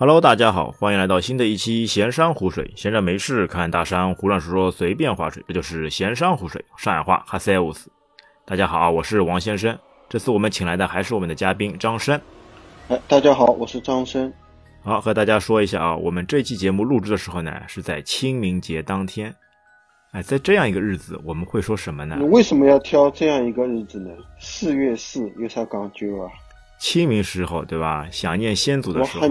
Hello，大家好，欢迎来到新的一期闲山湖水。闲着没事看大山胡乱说说，随便划水，这就是闲山湖水。上海话哈塞乌斯。大家好，我是王先生。这次我们请来的还是我们的嘉宾张生。哎，大家好，我是张生。好，和大家说一下啊，我们这期节目录制的时候呢，是在清明节当天。哎，在这样一个日子，我们会说什么呢？你为什么要挑这样一个日子呢？四月四有啥讲究啊？清明时候，对吧？想念先祖的时候。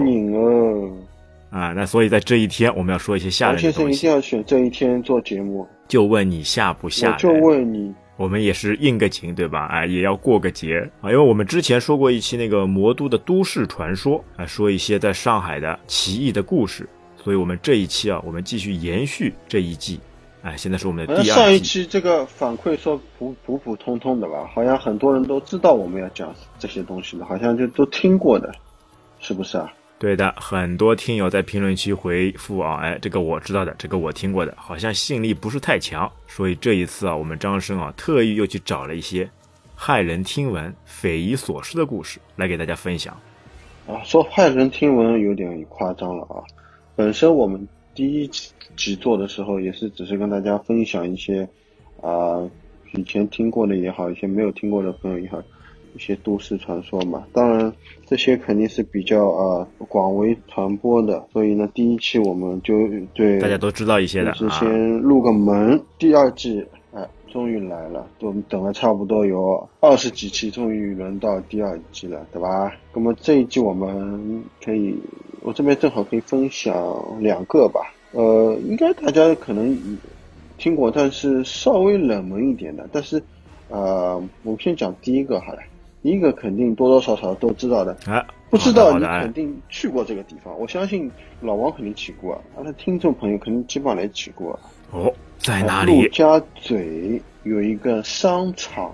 啊，那所以在这一天，我们要说一些吓人的东西。先生一定要选这一天做节目。就问你吓不吓？我就问你。我们也是应个景，对吧？哎，也要过个节啊，因为我们之前说过一期那个魔都的都市传说啊，说一些在上海的奇异的故事，所以我们这一期啊，我们继续延续这一季。哎，现在是我们的第二上一期这个反馈说普普普通通的吧，好像很多人都知道我们要讲这些东西的，好像就都听过的，是不是啊？对的，很多听友在评论区回复啊，哎，这个我知道的，这个我听过的，好像吸引力不是太强，所以这一次啊，我们张生啊特意又去找了一些骇人听闻、匪夷所思的故事来给大家分享。啊，说骇人听闻有点夸张了啊，本身我们第一集。集做的时候也是只是跟大家分享一些，啊，以前听过的也好，一些没有听过的朋友也好，一些都市传说嘛。当然这些肯定是比较啊广为传播的，所以呢，第一期我们就对大家都知道一些的，是先入个门。第二季哎，终于来了，都等了差不多有二十几期，终于轮到第二季了，对吧？那么这一季我们可以，我这边正好可以分享两个吧。呃，应该大家可能听过，但是稍微冷门一点的。但是，呃，我们先讲第一个好了。第一个肯定多多少少都知道的。啊，不知道你肯定去过这个地方。我相信老王肯定去过，啊，他听众朋友肯定基本上也去过。哦，在哪里？陆家嘴有一个商场，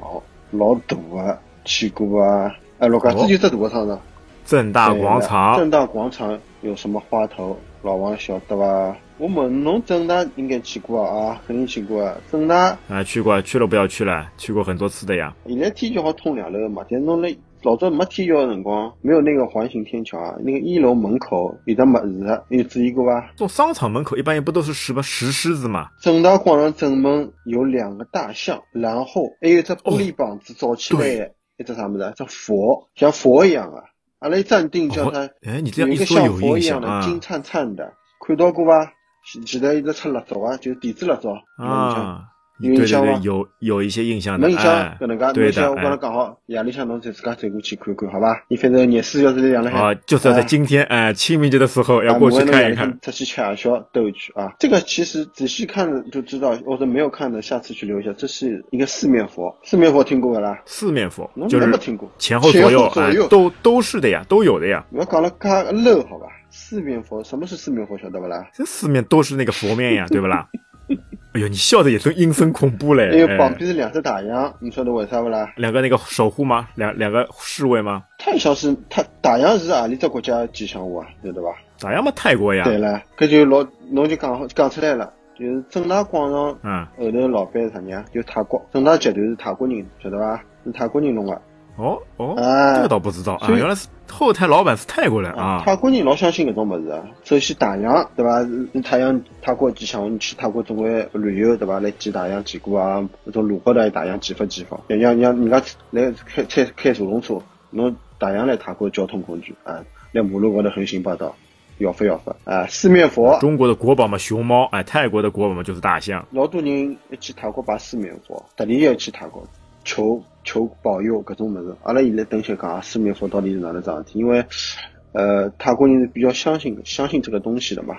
老大啊，去过啊。哎，陆家嘴就这大商场。正大广场。正大广场有什么花头？老王晓得吧？我问侬正大应该去过啊，肯定去过啊。正大啊，去过，去了不要去了，去过很多次的呀。现在天桥好通两楼嘛，但是侬那老早没天桥的辰光，没有那个环形天桥啊，那个一楼门口有的么子，你注意过吧？做商场门口一般也不都是什么石狮子嘛？正大广场正门有两个大象，然后还有只玻璃棒子造起来，一只啥么子？只佛，像佛一样啊。阿拉暂定叫它，哎，你这样一说有佛一样的金灿灿的，看到过吧？记得一直出蜡烛啊，就是电子蜡烛啊，有印象吗？有有一些印象的，没印象，搿能介，对的。我刚才讲好，夜里向侬就自家走过去看看，好吧？你反正廿四小时里两了啊，就是要在今天哎清明节的时候要过去看一看，出去吃夜宵兜一圈啊。这个其实仔细看就知道，或者没有看的，下次去留一下。这是一个四面佛，四面佛听过啦？四面佛，就是没听过，前后左右都都是的呀，都有的呀。我讲了加 low 好吧？四面佛，什么是四面佛？晓得不啦？这四面都是那个佛面呀，对不啦？哎呦，你笑的也真阴森恐怖嘞！还有旁边是两只大羊，你晓得为啥不啦？两个那个守护吗？两两个侍卫吗？太像是他大洋是哪里只国家吉祥物啊？晓得吧？大洋嘛，泰国呀。对了，搿就老侬就讲讲出来了，就是正大广场，嗯，后头老板是啥人啊？就泰国正大集团是泰国人，晓得吧？是泰国人弄的。哦哦，这个倒不知道啊，原来是后台老板是泰国人啊。泰国人老相信搿种物事啊，首先大洋对伐？太阳泰国吉祥，你去泰国总归旅游对伐？来见大洋见过啊，搿种路高头大洋骑法骑法，像像人家来开开开坐动车，侬大洋来泰国交通工具啊，来马路高头横行霸道，要发要发啊！四面佛，中国的国宝嘛，熊猫，哎，泰国的国宝嘛就是大象。老多人一去泰国拜四面佛，特地要去泰国。求求保佑各种么子，阿拉现在等下讲四面佛到底是哪能桩事体？因为，呃，泰国人是比较相信相信这个东西的嘛，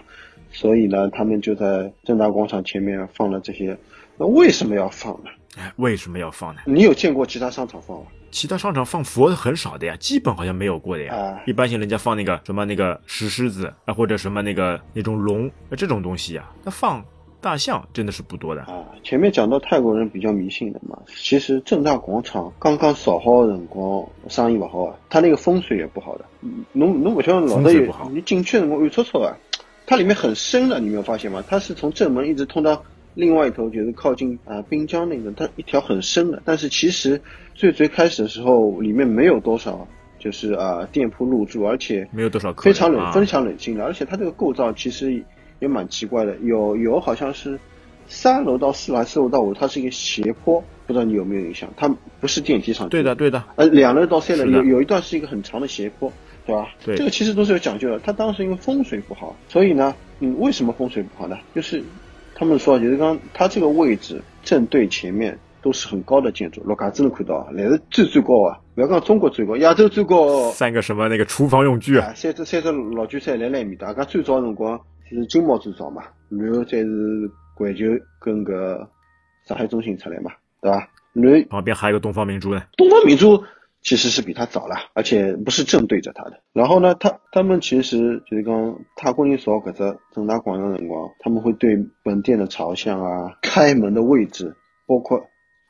所以呢，他们就在正大广场前面放了这些。那为什么要放呢？哎，为什么要放呢？你有见过其他商场放吗？其他商场放佛很少的呀，基本好像没有过的呀。一般性人家放那个什么那个石狮子啊，或者什么那个那种龙啊这种东西呀，那放。大象真的是不多的啊！前面讲到泰国人比较迷信的嘛，其实正大广场刚刚扫好的辰光，生意不好啊，它那个风水也不好的。侬侬不晓得老的有，你进去的辰光暗戳戳啊，它里面很深的，你没有发现吗？它是从正门一直通到另外一头，就是靠近啊滨江那个，它一条很深的。但是其实最最开始的时候，里面没有多少。就是呃店铺入驻，而且没有多少客非常冷、啊非常冷清的，而且它这个构造其实也蛮奇怪的，有有好像是三楼到四楼四楼到五，它是一个斜坡，不知道你有没有印象？它不是电梯上去对的，对的，呃，两楼到三楼有有一段是一个很长的斜坡，对吧？对这个其实都是有讲究的。它当时因为风水不好，所以呢，嗯，为什么风水不好呢？就是他们说，就是刚它这个位置正对前面都是很高的建筑，陆家嘴能看到啊，那是最最高啊，不要讲中国最高，亚洲最高。三个什么那个厨房用具，啊，三只三只老韭菜来来面搭，搿最早辰光是金茂最早嘛，然后再是环球跟个上海中心出来嘛，对吧？然后旁边还有个东方明珠呢。东方明珠其实是比它早了，而且不是正对着它的。然后呢，他他们其实就是讲泰国人所搿只正大广场的辰光，他们会对本店的朝向啊、开门的位置，包括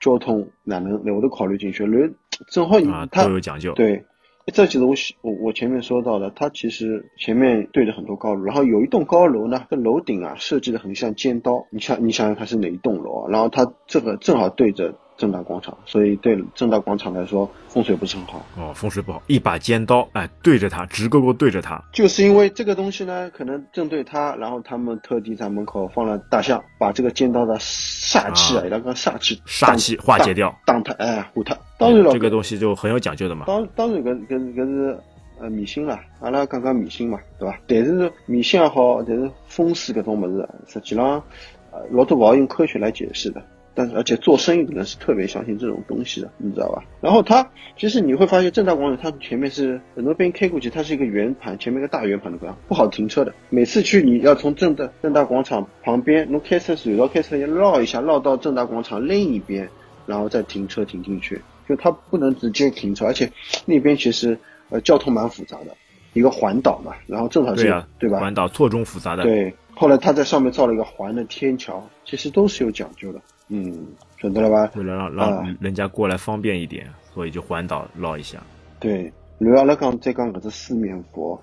交通哪能哪会都考虑进去。然后正好你啊，他都有讲究。对，这其实我喜我我前面说到的，它其实前面对着很多高楼，然后有一栋高楼呢，这楼顶啊设计的很像尖刀，你想你想想看是哪一栋楼啊？然后它这个正好对着正大广场，所以对正大广场来说风水不是很好。哦，风水不好，一把尖刀，哎，对着它，直勾勾对着它。就是因为这个东西呢，可能正对它，然后他们特地在门口放了大象，把这个尖刀的煞气啊，啊伊拉讲煞气，煞气化解掉，挡它，哎，护它。当然了，这个东西就很有讲究的嘛。当当然搿搿搿是呃迷信啦，阿拉讲讲迷信嘛，对伐？但是迷信也好，但是风水搿种物事，实际上呃老多勿好用科学来解释的。但是而且做生意的人是特别相信这种东西的，你知道吧？然后它其实你会发现正大广场它前面是很多边开过去，它是一个圆盘，前面一个大圆盘的不好停车的。每次去你要从正大正大广场旁边，侬开车随道开车要绕一下，绕到正大广场另一边，然后再停车停进去。就它不能直接停车，而且那边其实呃交通蛮复杂的，一个环岛嘛，然后正好是对吧？环岛错综复杂的。对，后来他在上面造了一个环的天桥，其实都是有讲究的。嗯，准得了吧？为了让啊让人家过来方便一点，所以就环岛绕一下。对，然后阿拉讲再讲搿只四面佛，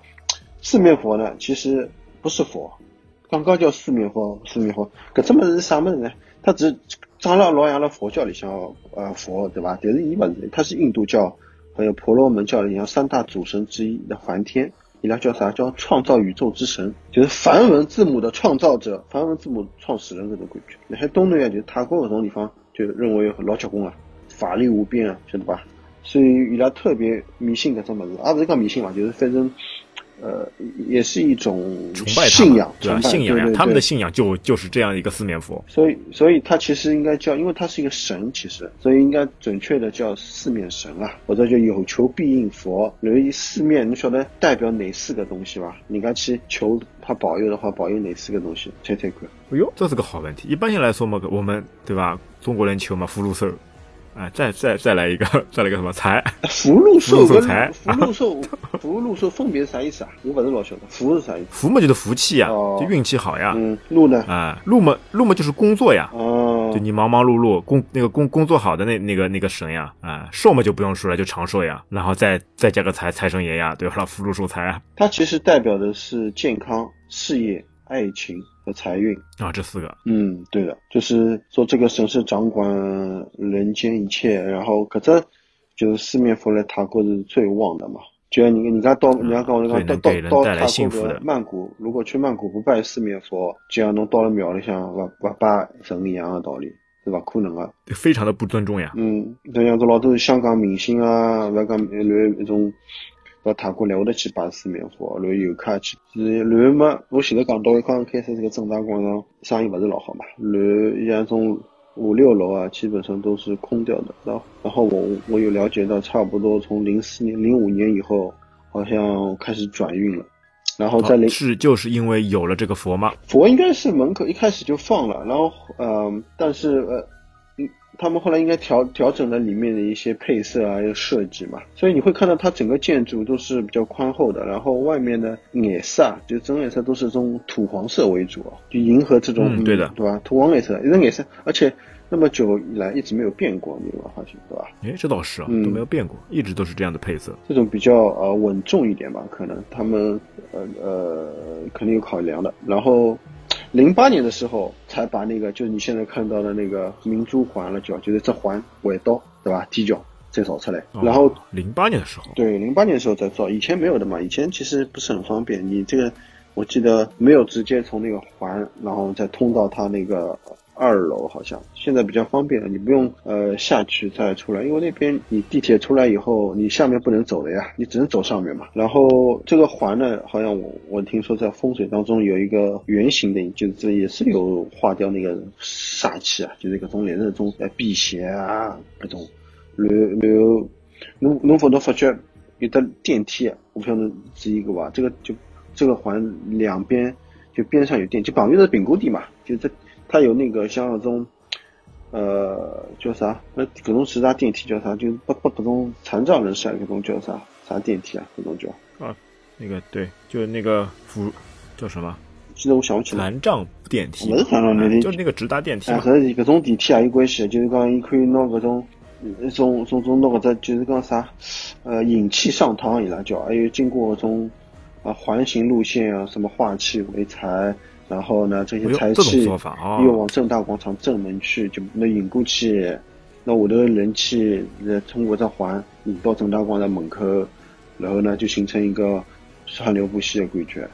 四面佛呢，其实不是佛，刚刚叫四面佛，四面佛，搿只物事是啥物事呢？它只是长了老像了佛教里向呃佛对吧？但是伊勿是，它是印度教还有婆罗门教里向三大主神之一的梵天。伊拉叫啥？叫创造宇宙之神，就是梵文字母的创造者，梵文字母创始人搿种感觉。那海东南亚就是泰国搿种地方，就认为老结棍啊，法力无边啊，晓得吧？所以伊拉特别迷信搿种物事，也勿是讲迷信嘛，就是反正呃也是一种崇拜信仰，对信仰呀他们的信仰就就是这样一个四面佛。所以，所以它其实应该叫，因为它是一个神，其实，所以应该准确的叫四面神啊，或者叫有求必应佛。由于四面，你晓得代表哪四个东西吧？你该去求他保佑的话，保佑哪四个东西？猜猜看。哎呦，这是个好问题。一般性来说嘛，我们对吧？中国人求嘛，福禄寿，哎，再再再来一个，再来一个什么财？福禄寿跟福禄寿财福禄寿，福禄寿分别是啥意思啊？我不是老晓得，福是啥意思？福嘛就是福气呀，哦就运气好呀。嗯，禄呢？啊，禄嘛禄嘛就是工作呀，哦就，你忙忙碌碌工那个工工作好的那那个那个神呀，啊，寿嘛就不用说了，就长寿呀，然后再再加个财财神爷呀，对吧？福禄寿财啊，它其实代表的是健康、事业、爱情和财运。啊这四个，嗯，对的，就是说这个神是掌管人间一切，然后搿只就是四面佛来泰国是最旺的嘛。就像你人家到人家跟我讲到到到泰国的的曼谷，如果去曼谷不拜四面佛，就像侬到了庙里向勿勿拜神一样的道理，是勿可能的。非常的不尊重呀。嗯，就像这老多香港明星啊，勿要讲然后一种到泰国来我得去拜四面佛，然后游客去，然后嘛，我前头讲到刚刚开始这个正大广场生意勿是老好嘛，然后像种五六楼啊，基本上都是空掉的。然后然后我我有了解到，差不多从零四年、零五年以后，好像开始转运了。然后在零、哦是就是因为有了这个佛吗？佛应该是门口一开始就放了，然后呃，但是呃，嗯，他们后来应该调调整了里面的一些配色啊，还有设计嘛，所以你会看到它整个建筑都是比较宽厚的，然后外面的颜色啊，就整个颜色都是这种土黄色为主啊，就迎合这种嗯对的对吧？土黄颜色，一种颜色，而且那么久以来一直没有变过，你有没有发现，对吧？哎，这倒是啊，嗯都没有变过，一直都是这样的配色。这种比较呃稳重一点吧，可能他们呃呃肯定有考量的。然后零八年的时候才把那个就是你现在看到的那个明珠环了叫，就是这环尾刀对吧？踢脚再造出来。哦然后零八年的时候，对，零八年的时候再造，以前没有的嘛。以前其实不是很方便，你这个我记得没有直接从那个环，然后再通到它那个二楼，好像现在比较方便了，你不用呃下去再出来，因为那边你地铁出来以后，你下面不能走的呀，你只能走上面嘛。然后这个环呢，好像我我听说在风水当中有一个圆形的，就是也是有化掉那个煞气啊，就是各种类似这种呃辟邪啊，各种。然然后侬侬否能发觉有的电梯，我不晓得是一个吧？这个就这个环两边就边上有电梯，旁边是评估地嘛，就这它有那个像那种呃叫啥？那各种其他电梯叫啥？就不不各种残障人士啊，各种叫啥啥电梯啊？各种叫啊。那个对，就是那个扶叫什么现在我想不起来。残障电梯，不是残障电梯哎就是那个直达电梯哎，和。搿搿种电梯也有关系，就是讲伊可以拿搿种一种种种拿搿只就是讲啥，呃，引气上堂伊拉叫，还有经过搿种啊环形路线啊，什么化气为财，然后呢这些财气说法啊又往正大广场正门去，就那引过去，那我的人气呃通过这环引到正大广场门口，然后呢就形成一个川流不息的感觉。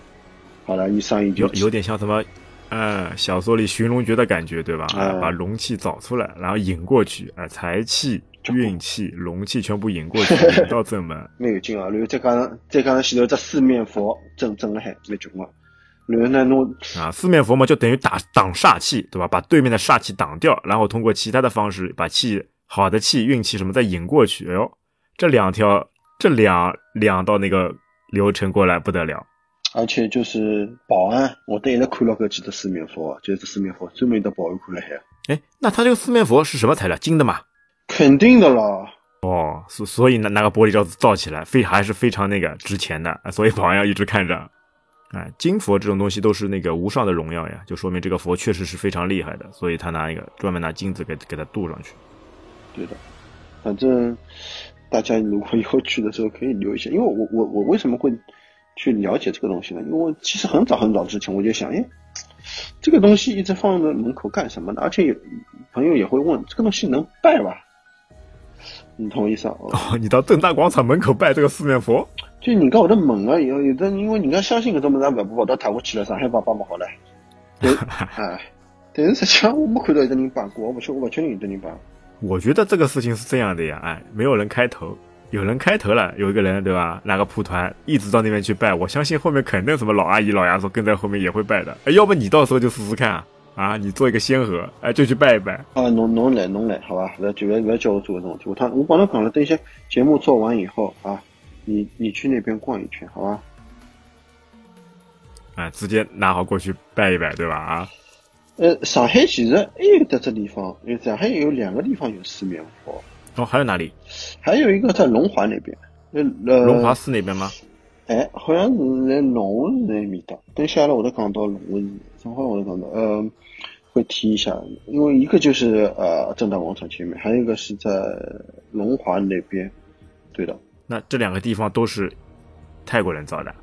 好了，一上一就有有点像什么，呃，小说里寻龙诀的感觉，对吧？哎把龙气找出来，然后引过去，哎、财气、运气、龙气全部引过去，引到正门。没有劲啊！然后再加上再加上前头这四面佛正正了海，蛮穷个。啊，四面佛嘛，就等于打挡煞气，对吧？把对面的煞气挡掉，然后通过其他的方式把气好的气、运气什么再引过去。哎呦，这两条这两两道那个流程过来不得了。而且就是保安，我都一直看了搿几只四面佛，就是四面佛专门有的保安看了海，哎，那他这个四面佛是什么材料？金的嘛？肯定的啦。哦，所所以拿拿个玻璃罩子罩起来，非还是非常那个值钱的，啊所以保安要一直看着。哎，金佛这种东西都是那个无上的荣耀呀，就说明这个佛确实是非常厉害的，所以他拿一个专门拿金子给给它镀上去。对的，反正大家如果以后去的时候可以留一下，因为我我我为什么会去了解这个东西呢？因为我其实很早很早之前我就想，哎，这个东西一直放在门口干什么呢？而且有朋友也会问，这个东西能拜吧？你同意思啊？哦，你到正大广场门口拜这个四面佛，就人家会得问啊，有有的因为人家相信搿种物事，也勿跑到泰国去了，上海帮帮嘛好了。对，哎，但是实际上我没看到有的人办过，我不确我不确定有的人办。我觉得这个事情是这样的呀，哎，没有人开头，有人开头了，有一个人对吧？拿个蒲团一直到那边去拜，我相信后面肯定什么老阿姨、老爷子跟在后面也会拜的。哎，要不你到时候就试试看啊，啊，你做一个先河，哎，就去拜一拜。啊，侬侬来侬来，好吧，不要就不要不要叫我做搿种事体。我他我帮他讲了，等一下节目做完以后啊，你你去那边逛一圈，好吧？哎，直接拿好过去拜一拜，对吧？啊，呃，上海其实还有得这地方，因为上海有两个地方有四面佛，哦，还有哪里？还有一个在龙华那边。呃，呃龙华寺那边吗？哎，好像是在龙寺那面搭。等下来我再讲到龙寺，正好我再讲到，嗯，会提一下，因为一个就是呃正大广场前面，还有一个是在龙华那边。对的，那这两个地方都是泰国人造的。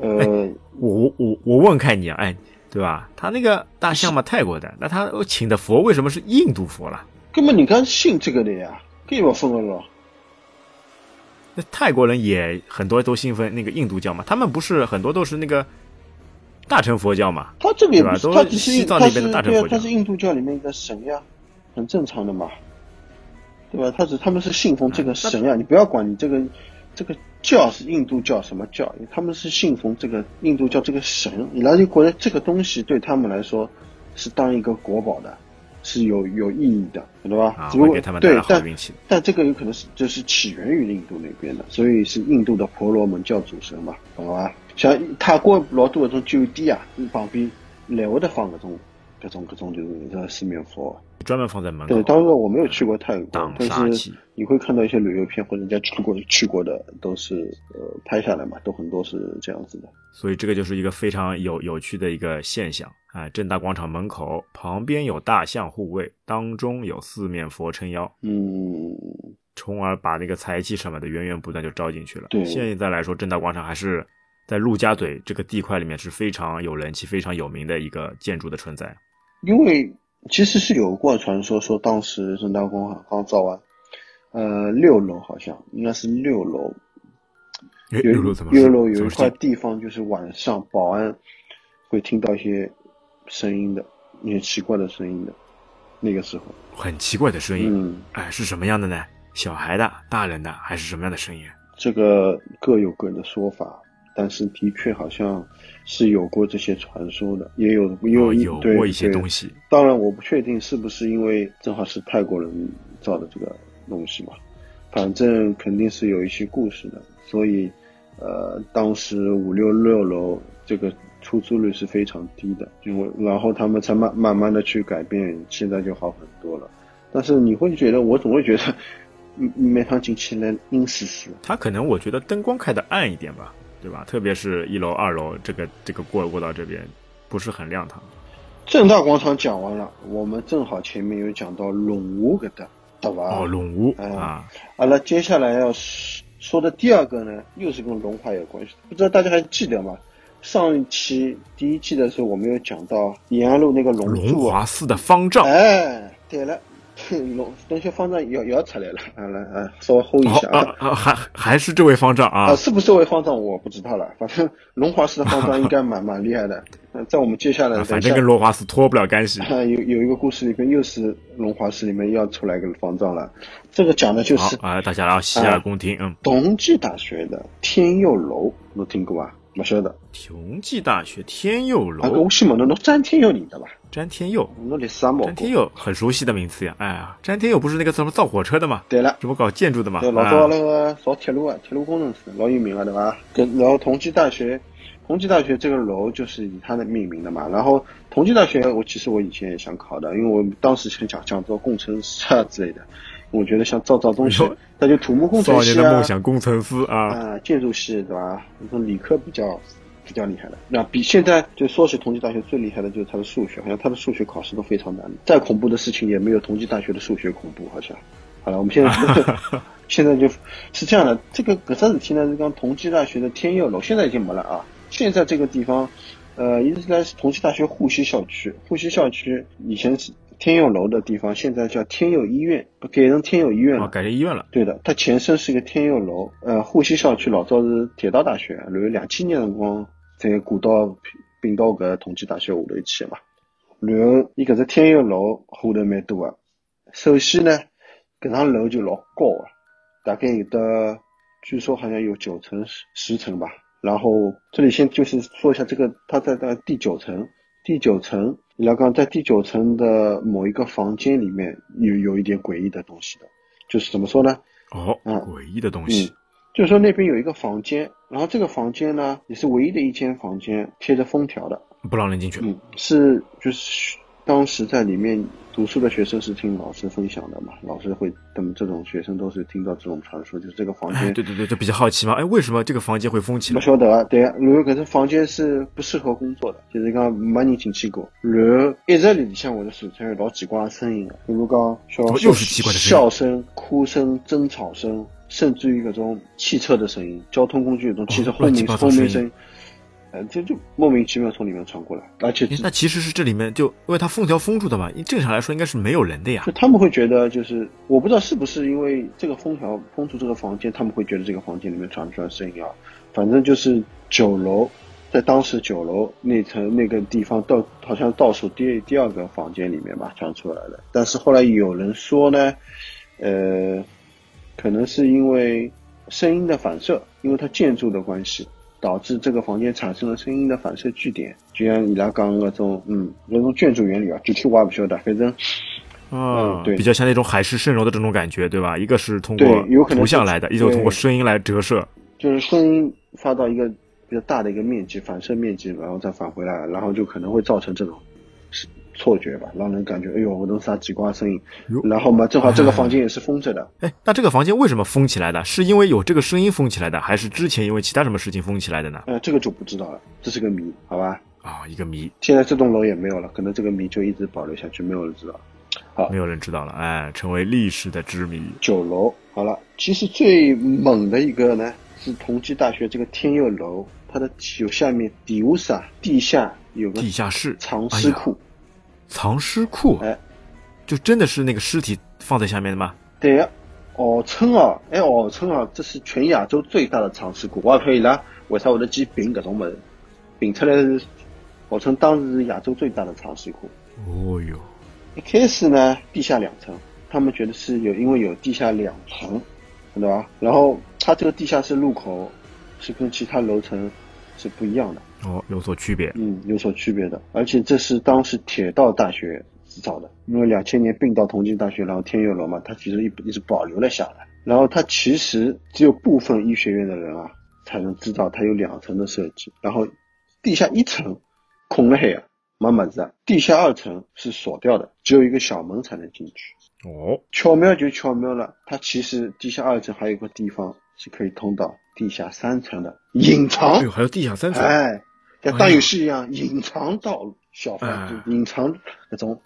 呃，我我我我问看你啊，哎，对吧？他那个大象嘛，泰国的，那他请的佛为什么是印度佛了？根本人家信这个的呀，搿也勿分个咯。那泰国人也很多都信奉那个印度教嘛，他们不是很多都是那个大乘佛教嘛？他这个也不是，他只是西藏那边的大乘佛，教他是印度教里面一个神呀，很正常的嘛，对吧？他是他们是信奉这个神呀，你不要管你这个这个教是印度教什么教，他们是信奉这个印度教这个神，你来就觉得这个东西对他们来说是当一个国宝的，是有有意义的，对吧？啊，只不过对，但。但这个有可能是就是起源于印度那边的，所以是印度的婆罗门教主神嘛，懂了吧？像泰国老多搿种酒店啊，旁边来回的放搿种搿种各种就是这四面佛。专门放在门口。对，当然我没有去过泰国挡，但是你会看到一些旅游片或者人家去过去过的都是呃拍下来嘛，都很多是这样子的。所以这个就是一个非常有有趣的一个现象啊！正大广场门口旁边有大象护卫，当中有四面佛撑腰，嗯，从而把那个财气什么的源源不断就招进去了。对现在来说，正大广场还是在陆家嘴这个地块里面是非常有人气、非常有名的一个建筑的存在。因为其实是有过传说说当时正大广场刚造完，呃，六楼好像应该是六楼，六楼怎么六楼有一块地方就是晚上保安会听到一些声音的，一些奇怪的声音的，那个时候，很奇怪的声音？嗯，哎，是什么样的呢？小孩的、大人的，还是什么样的声音？这个各有各的说法，但是的确好像是有过这些传说的，也有也有哦有过一些东西。当然，我不确定是不是因为正好是泰国人造的这个东西嘛，反正肯定是有一些故事的，所以呃，当时五六六楼这个出租率是非常低的，因为然后他们才慢慢慢的去改变，现在就好很多了。但是你会觉得，我总会觉得，嗯每趟进去来阴湿湿。它可能我觉得灯光开的暗一点吧，对吧？特别是一楼、二楼，这个这个过过道这边不是很亮堂。正大广场讲完了，我们正好前面有讲到龙屋搿搭，对吧？哦，龙屋哎啊，好了，接下来要说说的第二个呢，又是跟龙华有关系。不知道大家还记得吗？上一期第一季的时候，我们有讲到延安路那个龙。华寺的方丈。哎，对了，龙等下方丈要要出来了，啊来啊，稍微 hold 一哦下啊啊，还还是这位方丈啊啊，是不是这位方丈我不知道了，反正 龙华寺的方丈应该蛮 蛮厉害的。嗯在我们接下来反正跟龙华寺脱不了干系。啊，有有一个故事里面又是龙华寺里面要出来一个方丈了，这个讲的就是好啊，大家要洗耳恭听。嗯，同济大学的天佑楼，侬听过吧？没晓得。同济大学天佑啊，楼我，先问侬，侬詹天佑认得伐？詹天佑，侬历史也冇詹天。佑很熟悉的名字呀。哎呀，詹天佑不是那个什么造火车的吗？对了，什么搞建筑的吗？对，老早啊那个造铁路啊，铁路工程师老有名了，对吧？跟然后同济大学，同济大学这个楼就是以他的命名的嘛。然后同济大学，我其实我以前也想考的，因为我当时想想想做工程师啊之类的。我觉得像造造东西那就土木工程少年的系啊，梦想工程师啊，啊，建筑系对吧？那种理科比较比较厉害的。那比现在就说起同济大学最厉害的就是他的数学，好像他的数学考试都非常难。再恐怖的事情也没有同济大学的数学恐怖，好像。好了，我们现在 现在就是这样的，这个搿只事体呢是讲同济大学的天佑楼，现在已经没了啊。现在这个地方，呃，一直来是同济大学沪西校区，沪西校区以前是天佑楼的地方，现在叫天佑医院，改成天佑医院了哦，。改成医院了。对的，它前身是一个天佑楼，呃，沪西校区老早是铁道大学，然后两千年辰光在古道并到搿同济大学下头一起的嘛。然后伊搿只天佑楼下头蛮多个，首先呢，搿幢楼就老高个，大概有的，据说好像有九层十十层吧。然后这里先就是说一下这个，它在在第九层，第九层，你要讲在第九层的某一个房间里面有有一点诡异的东西的，就是怎么说呢？哦，嗯诡异的东西嗯，就是说那边有一个房间，然后这个房间呢也是唯一的一间房间贴着封条的，不让人进去。嗯，是就是当时在里面读书的学生是听老师分享的嘛，老师会他们这种学生都是听到这种传说，就是这个房哎，间对对对，就比较好奇嘛。哎，为什么这个房间会封起来？不晓得啊，对啊，然后搿只房间是不适合工作的，就是讲没人进去过。然后一直里里向会得传出老奇怪的声音的，比如讲小又是奇怪的声音笑声、哭声、争吵声，甚至于搿种汽车的声音、交通工具有种汽车轰鸣轰鸣声，呃，就就莫名其妙从里面传过来，而且那其实是这里面就因为它封条封住的嘛，正常来说应该是没有人的呀就。他们会觉得，就是我不知道是不是因为这个封条封住这个房间，他们会觉得这个房间里面传出来声音啊。反正就是九楼，在当时九楼那层那个地方倒好像倒数第第二个房间里面吧传出来的。但是后来有人说呢，呃，可能是因为声音的反射，因为它建筑的关系。导致这个房间产生了声音的反射据点，就像伊拉讲那种，嗯，那种建筑原理啊，具体我也不晓得，反正啊嗯，对比较像那种海市蜃楼的这种感觉，对吧？一个是通过有图像来的，一种通过声音来折射。就是声音发到一个比较大的一个面积，反射面积，然后再返回来，然后就可能会造成这种错觉吧，让人感觉哎呦，我都啥奇怪声音。然后嘛，正好这个房间也是封着的，哎，那这个房间为什么封起来的？是因为有这个声音封起来的，还是之前因为其他什么事情封起来的呢？呃，这个就不知道了，这是个谜，好吧？啊，一个谜，现在这栋楼也没有了，可能这个谜就一直保留下去，没有人知道。好没有人知道了，哎，成为历史的之谜。九楼好了，其实最猛的一个呢是同济大学这个天佑楼，它的有下面底屋是啊，地下有个地下室藏尸库，藏尸库，哎，就真的是那个尸体放在下面的吗？对呀，号称啊，哎，号称啊，这是全亚洲最大的藏尸库。我也可以啦，为啥会得去评搿种物事？评出来是号称当时是亚洲最大的藏尸库。哦哟，一开始呢，地下两层，他们觉得是有，因为有地下两层，对吧？然后它这个地下室入口是跟其他楼层是不一样的，哦，有所区别。嗯，有所区别的。而且这是当时铁道大学制造的，因为两千年并到同济大学，然后天佑楼嘛，它其实一一直保留了下来。然后它其实只有部分医学院的人啊才能知道它有两层的设计。然后地下一层空了黑啊，满满子啊，地下二层是锁掉的，只有一个小门才能进去。哦，巧妙就巧妙了，它其实地下二层还有个地方是可以通到地下三层的，隐藏哎。呦，还有地下三层。哎，像打游戏一样，隐藏道路，小贩哎就隐藏那种，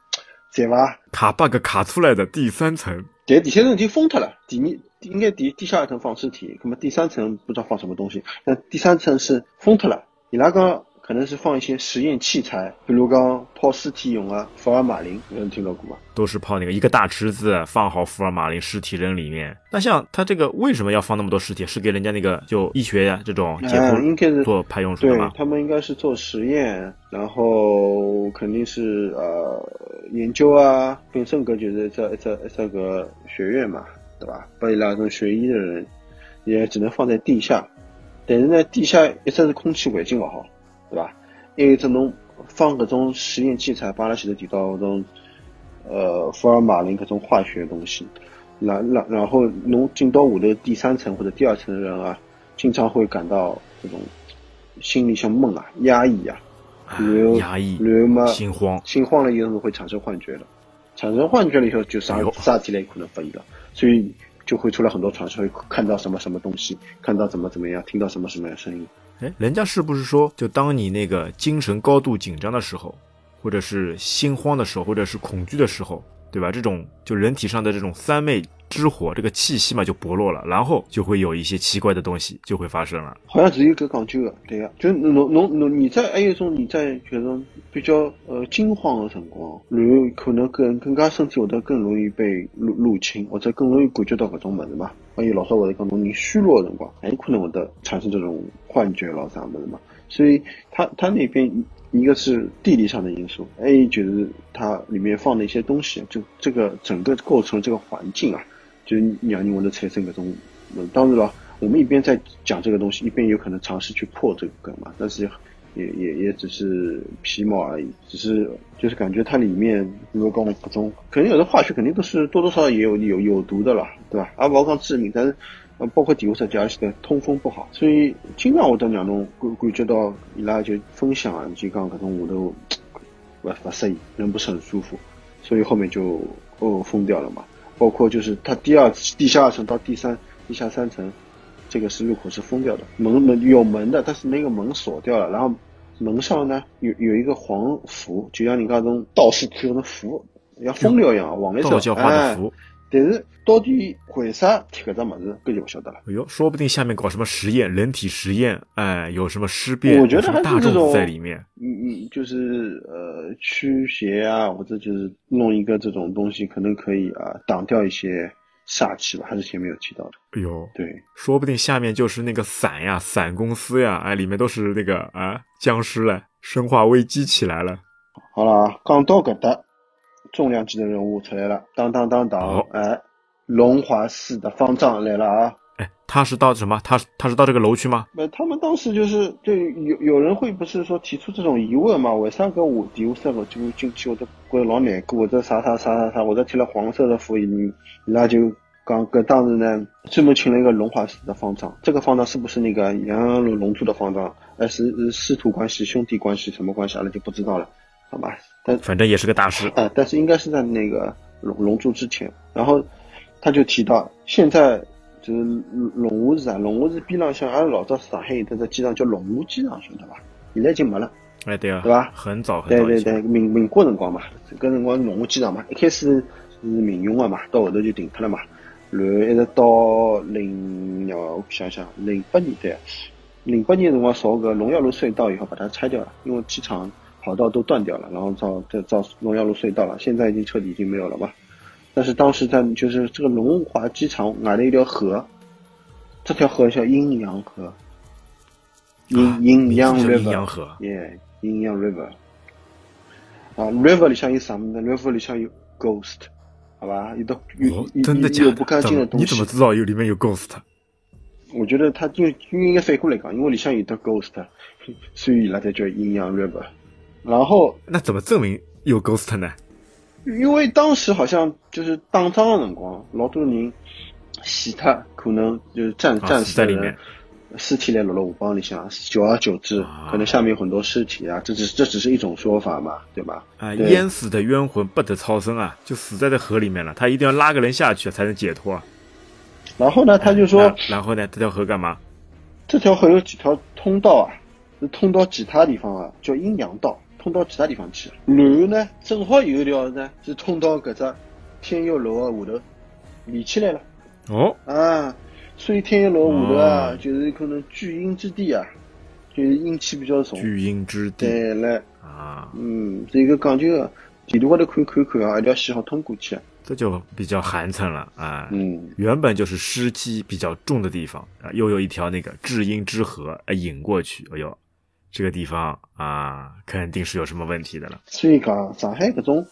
对吧？卡 bug 卡出来的第三层。但第三层已经封掉了，第二应该第地下一层放尸体，那么第三层不知道放什么东西，那第三层是封特了。伊拉讲可能是放一些实验器材，比如讲泡尸体用啊，福尔马林，有人听到过吗？都是泡那个一个大池子，放好福尔马林尸体扔里面。那像他这个为什么要放那么多尸体？是给人家那个就医学呀这种解哎应该是剖做派用处的对吗？他们应该是做实验，然后肯定是呃研究啊，本身搿就是一只一只一只个学院嘛，对吧？把伊拉种学医的人也只能放在地下，但是呢，地下一直是空气环境勿好，对吧？还有这种放搿种实验器材，把阿拉前头提到搿种呃福尔马林搿种化学东西，然然然后侬进到下头第三层或者第二层的人啊，经常会感到这种心里像闷啊、压抑啊，哎然后压抑、然后嘛心慌。心慌了以后会产生幻觉的，产生幻觉了以后就啥啥体类可能发现了，所以就会出来很多传说，会看到什么什么东西，看到怎么怎么样，听到什么什么样的声音。哎，人家是不是说，就当你那个精神高度紧张的时候，或者是心慌的时候，或者是恐惧的时候，对吧？这种就人体上的这种三昧之火，这个气息嘛就薄弱了，然后就会有一些奇怪的东西就会发生了。好像只有搿讲究的，对个，就侬侬侬你在还有一种你在搿种比较呃惊慌的辰光，然后可能更更加身体会得更容易被入入侵，或者更容易感觉到搿种物事嘛。还有老早会得讲侬人虚弱的辰光，还可能会得产生这种幻觉咯啥物事嘛。所以它它那边一个是地理上的因素，还有就是它里面放的一些东西，就这个整个构成这个环境啊，就是让人会得产生搿种。嗯，当然了，我们一边在讲这个东西，一边有可能尝试去破这个梗嘛，但是也也也只是皮毛而已，只是就是感觉它里面，如果讲各种，肯定有的化学肯定都是多多少少也有有有毒的了，对吧？而，不好讲致命，但是呃，包括第五设计，而且通风不好，所以经常会得让侬感感觉到伊拉就分享啊，就讲搿种下头不不适宜，人不是很舒服，所以后面就哦封掉了嘛。包括就是它第二地下二层到第三地下三层，这个是入口是封掉的，门门有门的，但是那个门锁掉了，然后门上呢有有一个黄符，就像人家那种道士贴的符，像风流一样，往那走，道教画的哎。符，但是到底为啥贴搿只物事，搿就不晓得了。哎呦，说不定下面搞什么实验，人体实验，哎，有什么尸变，我觉得有什么大还是这种众在里面。嗯嗯就是呃驱邪啊，或者就是弄一个这种东西，可能可以啊挡掉一些煞气吧，还是前面有提到的。哎呦，对，说不定下面就是那个伞呀，伞公司呀，哎，里面都是那个啊僵尸了，生化危机起来了。好了啊，讲到搿搭，重量级的人物出来了，当当当当，好哎，龙华寺的方丈来了啊！哎，他是到什么？他是他是到这个楼区吗？那他们当时就是对有有人会不是说提出这种疑问嘛？为啥跟我第五三个就进去我都觉得老难过，或者啥啥啥啥啥，或者贴了黄色的符，伊伊拉就讲搿当时呢专门请了一个龙华寺的方丈，这个方丈是不是那个杨龙龙珠的方丈？哎，是是师徒关系、兄弟关系什么关系？阿拉就不知道了，好吧？但反正也是个大师。啊，但是应该是在那个龙龙珠之前，然后他就提到，现在就是龙湖寺啊，龙湖寺边浪向，阿拉老早上海有得只机场叫龙湖机场，晓得伐？现在已经没了。哎，对啊，对吧很早很对早以前。对对，民民国辰光嘛，搿辰光龙湖机场嘛，一开始是民用的嘛，到后头就停脱了嘛，然后一直到零，让我想想，零八年对，零八年辰光造个龙耀路隧道以后把它拆掉了，因为机场跑道都断掉了，然后造再造龙耀路隧道了，现在已经彻底已经没有了吧。但是当时在就是这个龙华机场外的一条河，这条河叫阴阳河，阴阴阳 river，阴阳河，耶，阴阳 river。啊，river 里向有什么呢？river 里向有 ghost，好吧？有的有真的假有不干净的东西。你怎么知道有里面有 ghost？我觉得他就应该反过来讲，因为里向有的 ghost，所以那才叫阴阳 river。然后那怎么证明有 ghost 呢？因为当时好像就是打仗的辰光，老多人死他，可能就是战战死在里面。尸体来落了河浜里向，久而久之，可能下面有很多尸体啊，这只这只是一种说法嘛，对吧？啊，淹死的冤魂不得超生啊，就死在这河里面了，他一定要拉个人下去才能解脱。然后呢，他就说，然后呢，这条河干嘛？这条河有几条通道啊？通到其他地方啊，叫阴阳道，通到其他地方去。然后呢，正好有一条呢，是通到搿只天佑楼的下头连起来了。哦，啊。所以天一楼下头啊，就是可能聚阴之地啊，就是阴气比较重。聚阴之地。对了。啊。嗯，这个讲究个地图高头看看看啊，一条线好通过去。这就比较寒碜了啊。嗯。原本就是湿气比较重的地方啊，又有一条那个至阴之河啊引过去，哎呦，这个地方啊，肯定是有什么问题的了。所以讲上海这种，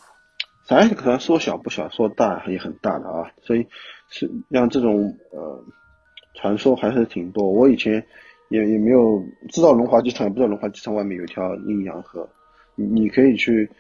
上海可能说小不小，说大也很大的啊，所以是像这种呃。传说还是挺多，我以前也也没有知道龙华机场，也不知道龙华机场外面有条阴阳河，你你可以去，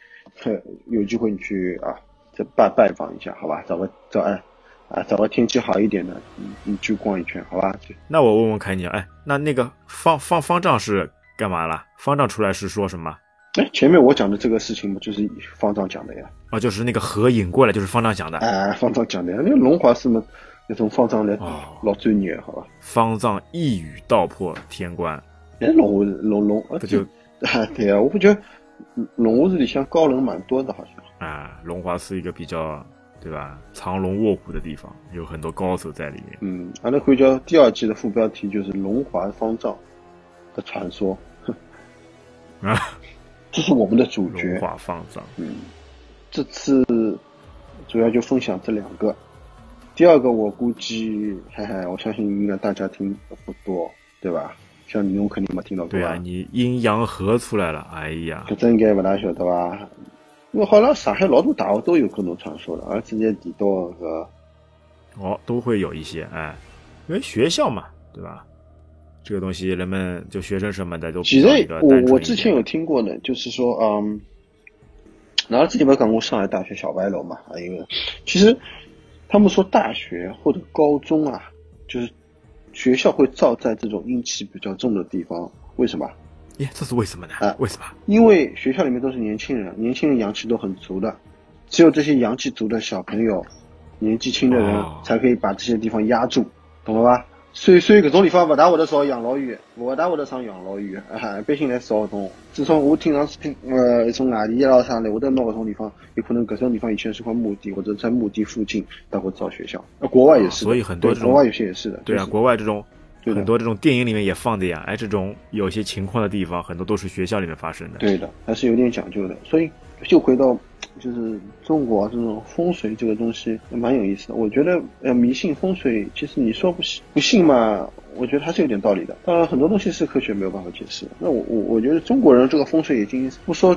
有机会你去啊，再拜拜访一下，好吧？找个找哎啊，找个天气好一点的，你你去逛一圈，好吧？那我问问看你，哎，那那个方方方丈是干嘛了？方丈出来是说什么？哎，前面我讲的这个事情不就是方丈讲的呀？哦，就是那个河引过来，就是方丈讲的。哎，方丈讲的，那个龙华是么？那种方丈来老专业，好吧？方丈一语道破天关。哎，龙华龙龙，不就 啊，对啊，我不觉得龙华寺里像高人蛮多的，好像。啊，龙华是一个比较对吧，藏龙卧虎的地方，有很多高手在里面。嗯，阿拉可以叫第二季的副标题就是龙华方丈的传说。啊，这是我们的主角。龙华方丈。嗯，这次主要就分享这两个。第二个我估计，嘿嘿，我相信应该大家听的不多，对吧？像你，我肯定没听到过。对啊，你阴阳合出来了，哎呀，这应该不大晓得吧？因为好像上海老多大学都有各种传说的，而且也提到个，哦，都会有一些，哎，因为学校嘛，对吧？这个东西人们就学生什么的都其实我我之前有听过的，就是说，嗯，然后之前不是讲过上海大学小白楼嘛？还有，其实。他们说大学或者高中啊，就是学校会造在这种阴气比较重的地方，为什么？耶，这是为什么呢？啊，为什么？因为学校里面都是年轻人，年轻人阳气都很足的，只有这些阳气足的小朋友，年纪轻的人才可以把这些地方压住，懂了吧？所以，所以搿种地方勿大会得烧养老院，勿大会得上养老院，啊，一般性来烧种。自从我听上去听，呃，从外地老啥来，会得拿搿种地方，有可能搿种地方以前是块墓地，或者在墓地附近，他会造学校。啊，国外也是，所以很多国外有些也是的。对啊，国外这种很多这种电影里面也放的呀。哎，这种有些情况的地方，很多都是学校里面发生的。对的，还是有点讲究的。所以就回到。就是中国这种风水这个东西蛮有意思的，我觉得呃迷信风水，其实你说不信不信嘛，我觉得还是有点道理的。当然很多东西是科学没有办法解释。那我我我觉得中国人这个风水已经不说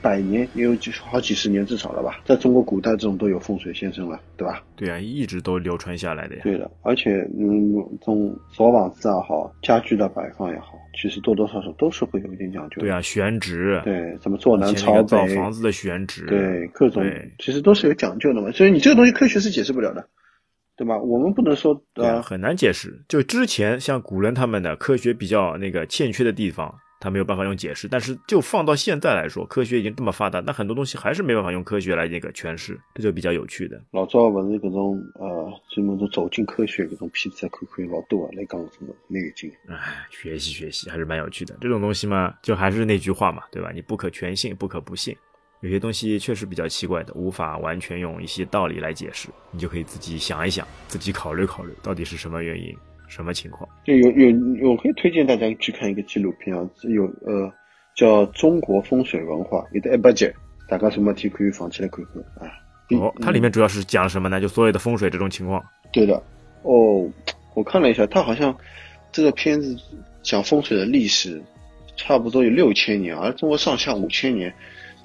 百年，也有几好几十年至少了吧，在中国古代这种都有风水先生了，对吧？对啊，一直都流传下来的呀。对的，而且嗯，从锁房子也好，家具的摆放也好。其实多多少少都是会有一点讲究。对啊，选址。对，怎么坐南朝北？造房子的选址。对，各种其实都是有讲究的嘛。所以你这个东西科学是解释不了的，对吧？我们不能说啊，很难解释。就之前像古人他们的科学比较那个欠缺的地方。他没有办法用解释，但是就放到现在来说，科学已经这么发达，那很多东西还是没办法用科学来那个诠释，这就比较有趣的。老早不是各种呃，专门都走进科学各种片子看看老多来讲什么那个劲。哎，学习学习还是蛮有趣的。这种东西嘛，就还是那句话嘛，对吧？你不可全信，不可不信。有些东西确实比较奇怪的，无法完全用一些道理来解释，你就可以自己想一想，自己考虑考虑，到底是什么原因。什么情况？就有有，我可以推荐大家去看一个纪录片啊，有呃叫《中国风水文化》，有的一百集，大家什么题可以放起来看看啊，哦，它里面主要是讲什么呢？就所有的风水这种情况。对的，哦，我看了一下，它好像这个片子讲风水的历史差不多有六千年，而中国上下五千年，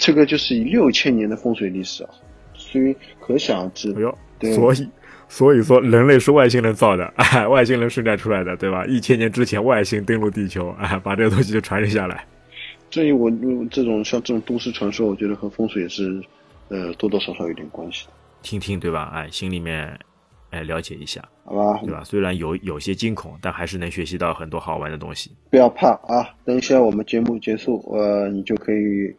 这个就是以六千年的风水历史啊，所以可想而知。哎呦，所以所以说人类是外星人造的，哎，外星人生产出来的，对吧？一千年之前外星登陆地球，哎，把这个东西就传承下来。所以，我这种像这种都市传说，我觉得和风水也是，呃，多多少少有点关系的。听听，对吧？哎，心里面，哎，了解一下，好吧？对吧？虽然有有些惊恐，但还是能学习到很多好玩的东西。不要怕啊！等一下我们节目结束，呃，你就可以，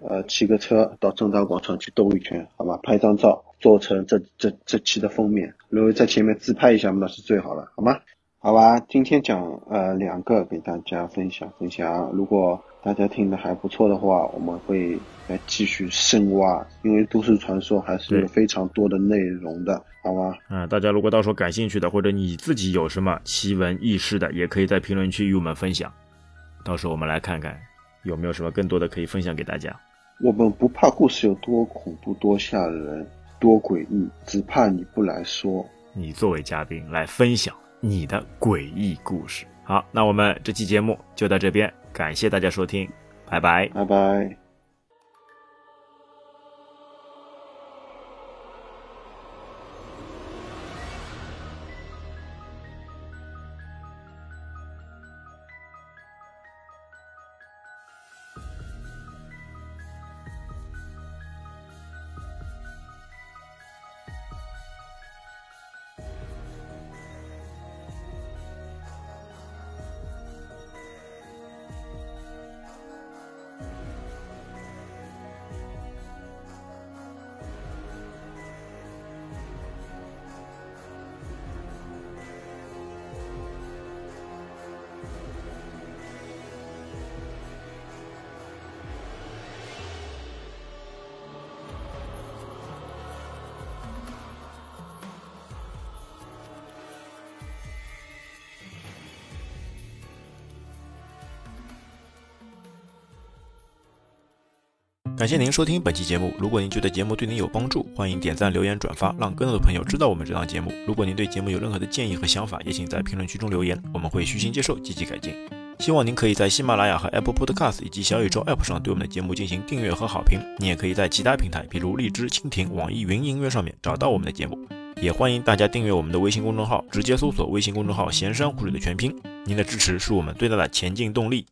呃，骑个车到正大广场去兜一圈，好吧？拍张照，做成这这这期的封面，然后在前面自拍一下，那是最好了，好吗？好吧，今天讲呃两个给大家分享分享，如果大家听的还不错的话，我们会来继续深挖，因为都市传说还是有非常多的内容的，好吗？嗯，大家如果到时候感兴趣的，或者你自己有什么奇闻异事的，也可以在评论区与我们分享，到时候我们来看看有没有什么更多的可以分享给大家。我们不怕故事有多恐怖、多吓人、多诡异，只怕你不来说。你作为嘉宾来分享。你的诡异故事。好，那我们这期节目就到这边，感谢大家收听，拜拜，拜拜。感谢您收听本期节目。如果您觉得节目对您有帮助，欢迎点赞、留言、转发，让更多的朋友知道我们这档节目。如果您对节目有任何的建议和想法，也请在评论区中留言，我们会虚心接受，积极改进。希望您可以在喜马拉雅和 Apple Podcast 以及小宇宙 App 上对我们的节目进行订阅和好评。你也可以在其他平台，比如荔枝、蜻蜓、网易云音乐上面找到我们的节目。也欢迎大家订阅我们的微信公众号，直接搜索微信公众号“闲山湖水”的全拼。您的支持是我们最大的前进动力。